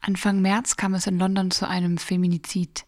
Anfang März kam es in London zu einem Feminizid.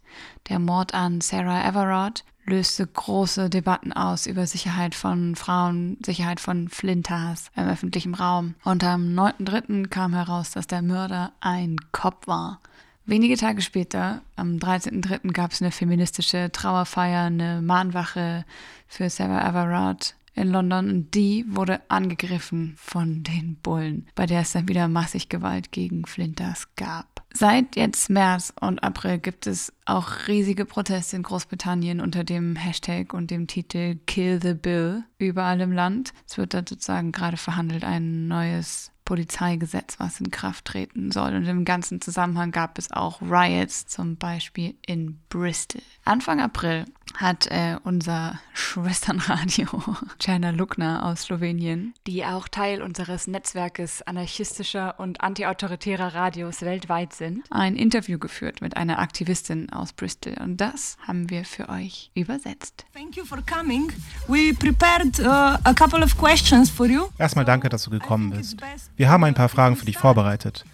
Der Mord an Sarah Everard löste große Debatten aus über Sicherheit von Frauen, Sicherheit von Flinters im öffentlichen Raum. Und am 9.3. kam heraus, dass der Mörder ein Cop war. Wenige Tage später, am 13.3., gab es eine feministische Trauerfeier, eine Mahnwache für Sarah Everard in London und die wurde angegriffen von den Bullen, bei der es dann wieder massig Gewalt gegen Flinters gab. Seit jetzt März und April gibt es auch riesige Proteste in Großbritannien unter dem Hashtag und dem Titel Kill the Bill überall im Land. Es wird da sozusagen gerade verhandelt, ein neues Polizeigesetz, was in Kraft treten soll. Und im ganzen Zusammenhang gab es auch Riots, zum Beispiel in Bristol. Anfang April hat äh, unser Schwesternradio Jana Lukner aus Slowenien, die auch Teil unseres Netzwerkes anarchistischer und antiautoritärer Radios weltweit sind, ein Interview geführt mit einer Aktivistin aus Bristol. Und das haben wir für euch übersetzt. Thank you for coming. We prepared uh, a couple of questions for you. Erstmal danke, dass du gekommen bist. Wir haben ein paar Fragen für dich vorbereitet.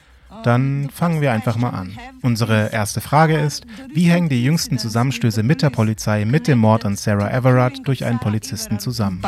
Dann fangen wir einfach mal an. Unsere erste Frage ist, wie hängen die jüngsten Zusammenstöße mit der Polizei mit dem Mord an Sarah Everard durch einen Polizisten zusammen?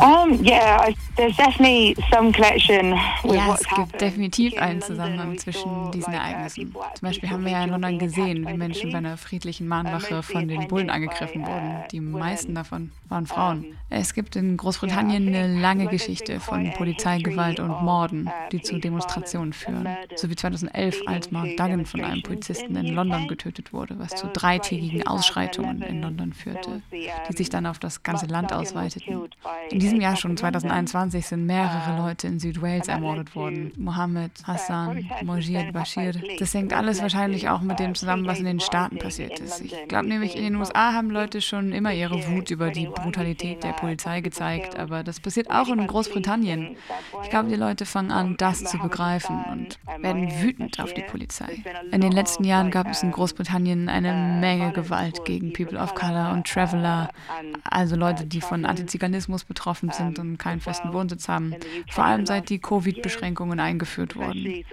Um, yeah, there's definitely some connection ja, es gibt definitiv einen Zusammenhang zwischen diesen Ereignissen. Zum Beispiel haben wir ja in London gesehen, wie Menschen bei einer friedlichen Mahnwache von den Bullen angegriffen wurden. Die meisten davon waren Frauen. Es gibt in Großbritannien eine lange Geschichte von Polizeigewalt und Morden, die zu Demonstrationen führen. So wie 2011, als Mark Duggan von einem Polizisten in London getötet wurde, was zu dreitägigen Ausschreitungen in London führte, die sich dann auf das ganze Land ausweiteten. In diesem Jahr schon 2021 sind mehrere Leute in Südwales ermordet worden. Mohammed, Hassan, Mojid, Bashir. Das hängt alles wahrscheinlich auch mit dem zusammen, was in den Staaten passiert ist. Ich glaube nämlich, in den USA haben Leute schon immer ihre Wut über die Brutalität der Polizei gezeigt, aber das passiert auch in Großbritannien. Ich glaube, die Leute fangen an, das zu begreifen und werden wütend auf die Polizei. In den letzten Jahren gab es in Großbritannien eine Menge Gewalt gegen People of Color und Traveler, also Leute, die von Antiziganismus betroffen betroffen sind und keinen festen Wohnsitz haben, vor allem seit die Covid-Beschränkungen eingeführt wurden. Die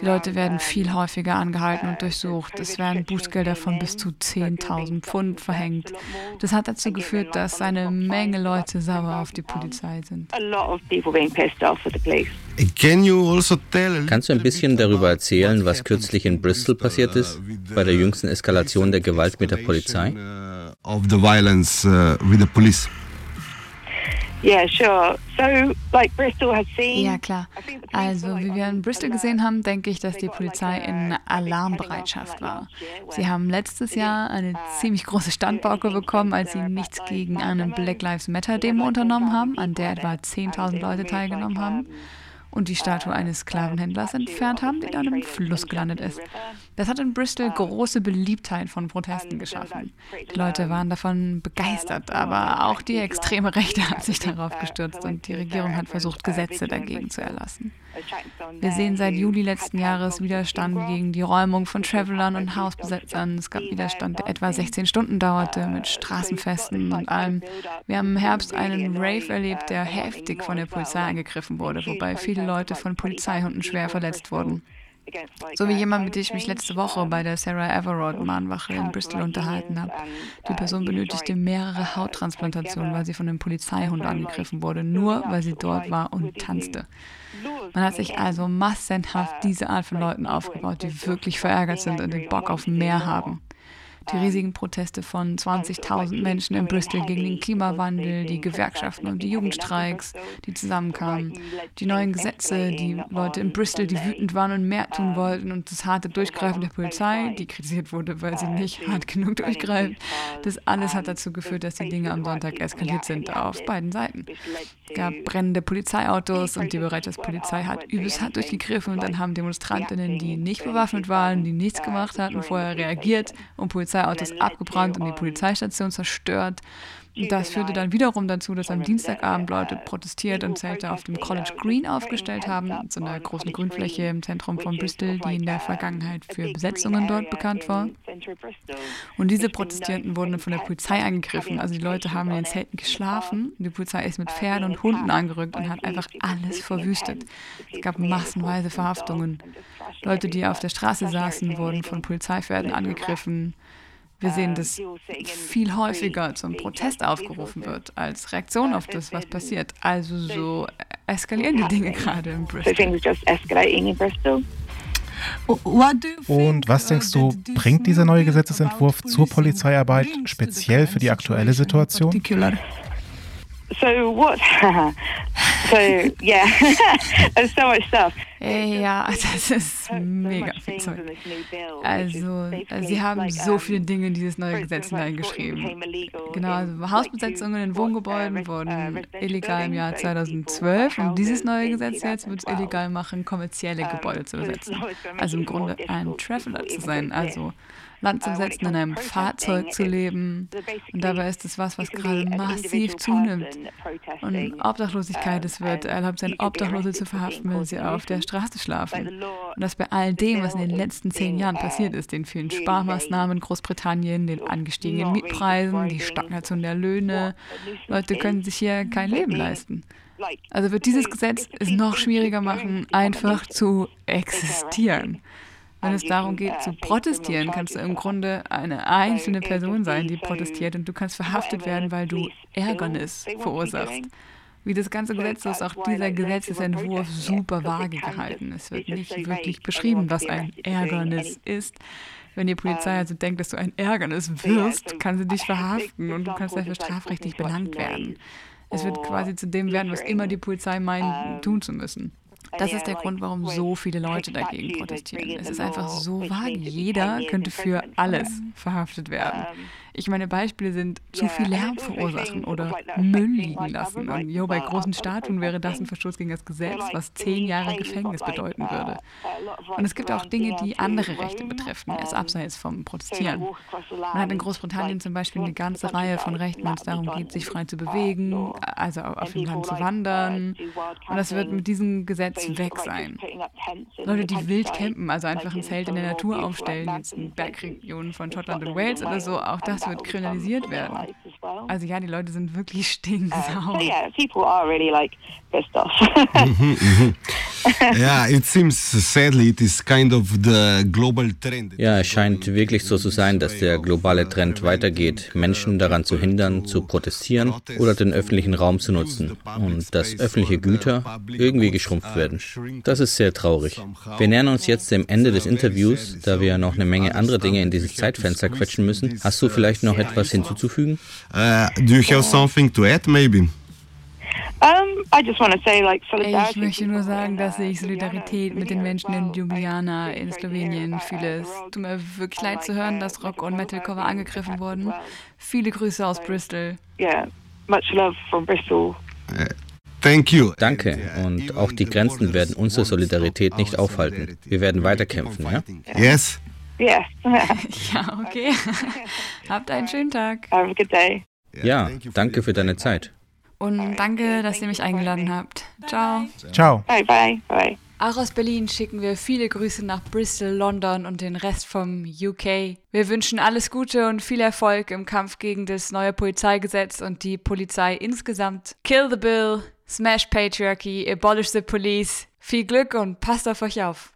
Leute werden viel häufiger angehalten und durchsucht. Es werden Bußgelder von bis zu 10.000 Pfund verhängt. Das hat dazu geführt, dass eine Menge Leute sauer auf die Polizei sind. Also Kannst du ein bisschen darüber erzählen, was kürzlich in Bristol passiert ist, bei der jüngsten Eskalation der Gewalt mit der Polizei? Ja, klar. Also, wie wir in Bristol gesehen haben, denke ich, dass die Polizei in Alarmbereitschaft war. Sie haben letztes Jahr eine ziemlich große Standpauke bekommen, als sie nichts gegen eine Black Lives Matter Demo unternommen haben, an der etwa 10.000 Leute teilgenommen haben und die Statue eines Sklavenhändlers entfernt haben, die dann im Fluss gelandet ist. Das hat in Bristol große Beliebtheit von Protesten geschaffen. Die Leute waren davon begeistert, aber auch die extreme Rechte hat sich darauf gestürzt und die Regierung hat versucht, Gesetze dagegen zu erlassen. Wir sehen seit Juli letzten Jahres Widerstand gegen die Räumung von Travelern und Hausbesetzern. Es gab Widerstand, der etwa 16 Stunden dauerte, mit Straßenfesten und allem. Wir haben im Herbst einen Rave erlebt, der heftig von der Polizei angegriffen wurde, wobei viele Leute von Polizeihunden schwer verletzt wurden. So wie jemand, mit dem ich mich letzte Woche bei der Sarah Everard Mahnwache in Bristol unterhalten habe. Die Person benötigte mehrere Hauttransplantationen, weil sie von einem Polizeihund angegriffen wurde, nur weil sie dort war und tanzte. Man hat sich also massenhaft diese Art von Leuten aufgebaut, die wirklich verärgert sind und den Bock auf mehr haben die riesigen Proteste von 20.000 Menschen in Bristol gegen den Klimawandel, die Gewerkschaften und die Jugendstreiks, die zusammenkamen, die neuen Gesetze, die Leute in Bristol, die wütend waren und mehr tun wollten und das harte Durchgreifen der Polizei, die kritisiert wurde, weil sie nicht hart genug durchgreift. Das alles hat dazu geführt, dass die Dinge am Sonntag eskaliert sind auf beiden Seiten. Es gab brennende Polizeiautos und die Bereitschaftspolizei hat übelst hart durchgegriffen und dann haben Demonstrantinnen, die nicht bewaffnet waren, die nichts gemacht hatten, vorher reagiert und Polizei Polizeiautos abgebrannt und die Polizeistation zerstört. Das führte dann wiederum dazu, dass am Dienstagabend Leute protestiert und Zelte auf dem College Green aufgestellt haben, so einer großen Grünfläche im Zentrum von Bristol, die in der Vergangenheit für Besetzungen dort bekannt war. Und diese Protestierenden wurden von der Polizei angegriffen. Also die Leute haben in den Zelten geschlafen. Die Polizei ist mit Pferden und Hunden angerückt und hat einfach alles verwüstet. Es gab massenweise Verhaftungen. Leute, die auf der Straße saßen, wurden von Polizeipferden angegriffen. Wir sehen, dass viel häufiger zum Protest aufgerufen wird als Reaktion auf das, was passiert. Also so eskalieren die Dinge gerade in Bristol. Und was denkst du, bringt dieser neue Gesetzesentwurf zur Polizeiarbeit speziell für die aktuelle Situation? So what? so yeah, there's so much stuff. Ja, das ist mega viel Zeug. Also, sie haben so viele Dinge in dieses neue Gesetz hineingeschrieben. Genau, also Hausbesetzungen in Wohngebäuden wurden illegal im Jahr 2012 und dieses neue Gesetz jetzt wird es illegal machen, kommerzielle Gebäude zu besetzen. Also im Grunde ein Traveler zu sein, also Land zu setzen, in einem Fahrzeug zu leben. Und dabei ist es was, was gerade massiv zunimmt. Und Obdachlosigkeit, es wird erlaubt sein, Obdachlose zu verhaften, wenn sie auf der Straße schlafen. Und das bei all dem, was in den letzten zehn Jahren passiert ist, den vielen Sparmaßnahmen in Großbritannien, den angestiegenen Mietpreisen, die Stagnation der Löhne. Leute können sich hier kein Leben leisten. Also wird dieses Gesetz es noch schwieriger machen, einfach zu existieren. Wenn es darum geht zu protestieren, kannst du im Grunde eine einzelne Person sein, die protestiert und du kannst verhaftet werden, weil du Ärgernis verursachst. Wie das ganze Gesetz ist auch dieser Gesetzesentwurf super vage gehalten. Es wird nicht wirklich beschrieben, was ein Ärgernis ist. Wenn die Polizei also denkt, dass du ein Ärgernis wirst, kann sie dich verhaften und du kannst dafür strafrechtlich belangt werden. Es wird quasi zu dem werden, was immer die Polizei meint, tun zu müssen. Das ist der Grund, warum so viele Leute dagegen protestieren. Es ist einfach so vage. Jeder könnte für alles verhaftet werden. Ich meine, Beispiele sind zu viel Lärm verursachen oder Müll liegen lassen. Und jo, bei großen Statuen wäre das ein Verstoß gegen das Gesetz, was zehn Jahre Gefängnis bedeuten würde. Und es gibt auch Dinge, die andere Rechte betreffen, erst abseits vom Protestieren. Man hat in Großbritannien zum Beispiel eine ganze Reihe von Rechten, wenn es darum geht, sich frei zu bewegen, also auf dem Land zu wandern. Und das wird mit diesem Gesetz weg sein. Leute, die wild campen, also einfach ein Zelt in der Natur aufstellen, jetzt in Bergregionen von Schottland und Wales oder so, auch das wird kriminalisiert werden. Also ja, die Leute sind wirklich stinksauer. Ja, it seems sadly it is kind of the global trend. Ja, es scheint wirklich so zu sein, dass der globale Trend weitergeht, Menschen daran zu hindern, zu protestieren oder den öffentlichen Raum zu nutzen und dass öffentliche Güter irgendwie geschrumpft werden. Das ist sehr traurig. Wir nähern uns jetzt dem Ende des Interviews, da wir noch eine Menge andere Dinge in dieses Zeitfenster quetschen müssen. Hast du vielleicht noch etwas hinzuzufügen? Uh, do you have something to add, maybe? Ich möchte nur sagen, dass ich Solidarität mit den Menschen in Ljubljana in Slowenien fühle. Es tut mir wirklich leid zu hören, dass Rock- und Metalcover angegriffen wurden. Viele Grüße aus Bristol. Yeah, much love from Bristol. Uh, thank you. Danke. Und auch die Grenzen werden unsere Solidarität nicht aufhalten. Wir werden weiterkämpfen, ja? Yes. Yes. ja, okay. Habt einen schönen Tag. Have a good day. Ja, danke für deine Zeit. Und danke, dass ihr mich eingeladen habt. Ciao. Ciao. Bye, bye, bye. Auch aus Berlin schicken wir viele Grüße nach Bristol, London und den Rest vom UK. Wir wünschen alles Gute und viel Erfolg im Kampf gegen das neue Polizeigesetz und die Polizei insgesamt. Kill the Bill, Smash Patriarchy, Abolish the Police. Viel Glück und passt auf euch auf.